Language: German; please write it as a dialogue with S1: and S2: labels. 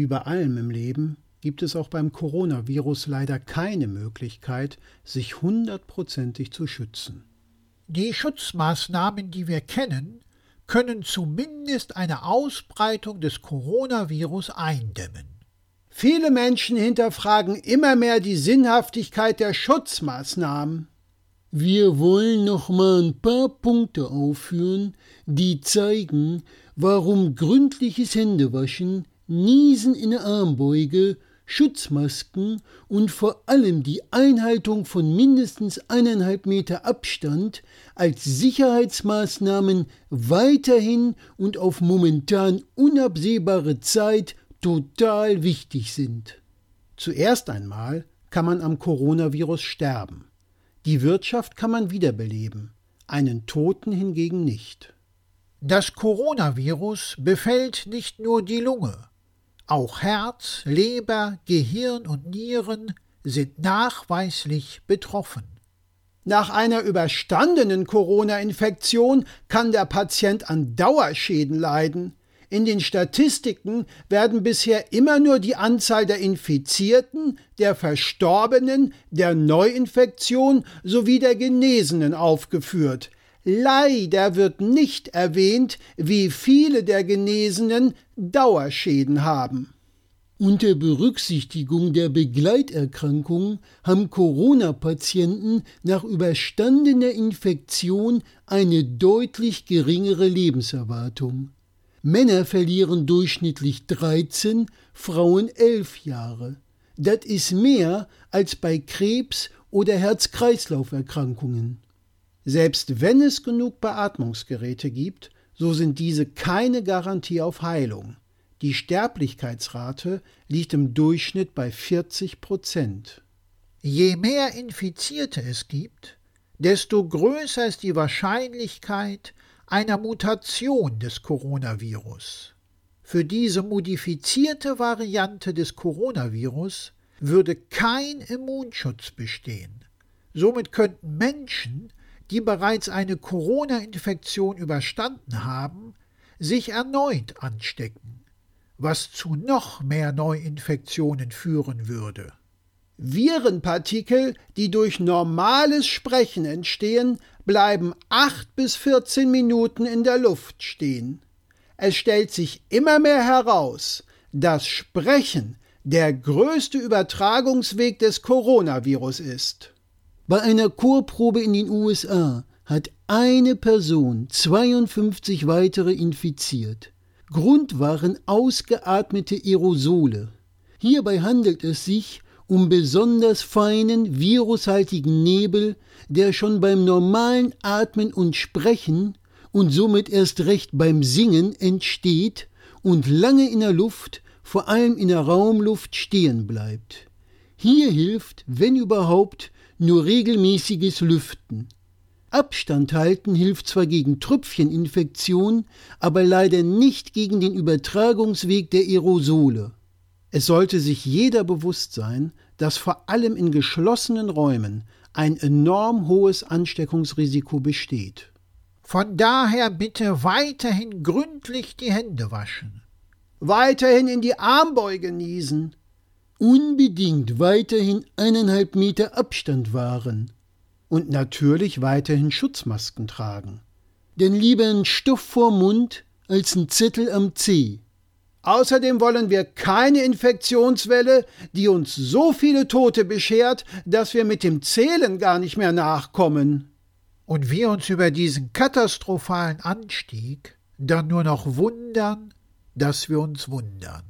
S1: Wie bei allem im Leben gibt es auch beim Coronavirus leider keine Möglichkeit, sich hundertprozentig zu schützen.
S2: Die Schutzmaßnahmen, die wir kennen, können zumindest eine Ausbreitung des Coronavirus eindämmen.
S1: Viele Menschen hinterfragen immer mehr die Sinnhaftigkeit der Schutzmaßnahmen.
S3: Wir wollen noch mal ein paar Punkte aufführen, die zeigen, warum gründliches Händewaschen, Niesen in der Armbeuge Schutzmasken und vor allem die Einhaltung von mindestens eineinhalb Meter Abstand als Sicherheitsmaßnahmen weiterhin und auf momentan unabsehbare Zeit total wichtig sind.
S1: Zuerst einmal kann man am Coronavirus sterben. Die Wirtschaft kann man wiederbeleben, einen Toten hingegen nicht.
S2: Das Coronavirus befällt nicht nur die Lunge. Auch Herz, Leber, Gehirn und Nieren sind nachweislich betroffen.
S1: Nach einer überstandenen Corona-Infektion kann der Patient an Dauerschäden leiden. In den Statistiken werden bisher immer nur die Anzahl der Infizierten, der Verstorbenen, der Neuinfektion sowie der Genesenen aufgeführt. Leider wird nicht erwähnt, wie viele der Genesenen Dauerschäden haben.
S3: Unter Berücksichtigung der Begleiterkrankungen haben Corona-Patienten nach überstandener Infektion eine deutlich geringere Lebenserwartung. Männer verlieren durchschnittlich 13, Frauen 11 Jahre. Das ist mehr als bei Krebs oder Herz-Kreislauf-Erkrankungen.
S1: Selbst wenn es genug Beatmungsgeräte gibt, so sind diese keine Garantie auf Heilung. Die Sterblichkeitsrate liegt im Durchschnitt bei 40 Prozent.
S2: Je mehr Infizierte es gibt, desto größer ist die Wahrscheinlichkeit einer Mutation des Coronavirus. Für diese modifizierte Variante des Coronavirus würde kein Immunschutz bestehen. Somit könnten Menschen die bereits eine Corona-Infektion überstanden haben, sich erneut anstecken, was zu noch mehr Neuinfektionen führen würde.
S1: Virenpartikel, die durch normales Sprechen entstehen, bleiben 8 bis 14 Minuten in der Luft stehen. Es stellt sich immer mehr heraus, dass Sprechen der größte Übertragungsweg des Coronavirus ist.
S3: Bei einer Chorprobe in den USA hat eine Person 52 weitere infiziert. Grund waren ausgeatmete Aerosole. Hierbei handelt es sich um besonders feinen virushaltigen Nebel, der schon beim normalen Atmen und Sprechen und somit erst recht beim Singen entsteht und lange in der Luft, vor allem in der Raumluft, stehen bleibt. Hier hilft, wenn überhaupt, nur regelmäßiges Lüften. Abstand halten hilft zwar gegen Tröpfcheninfektion, aber leider nicht gegen den Übertragungsweg der Aerosole.
S1: Es sollte sich jeder bewusst sein, dass vor allem in geschlossenen Räumen ein enorm hohes Ansteckungsrisiko besteht.
S2: Von daher bitte weiterhin gründlich die Hände waschen.
S1: Weiterhin in die Armbeuge niesen
S3: unbedingt weiterhin eineinhalb Meter Abstand wahren.
S1: Und natürlich weiterhin Schutzmasken tragen.
S3: Denn lieber ein Stoff vor Mund als ein Zettel am Zeh.
S1: Außerdem wollen wir keine Infektionswelle, die uns so viele Tote beschert, dass wir mit dem Zählen gar nicht mehr nachkommen.
S2: Und wir uns über diesen katastrophalen Anstieg dann nur noch wundern, dass wir uns wundern.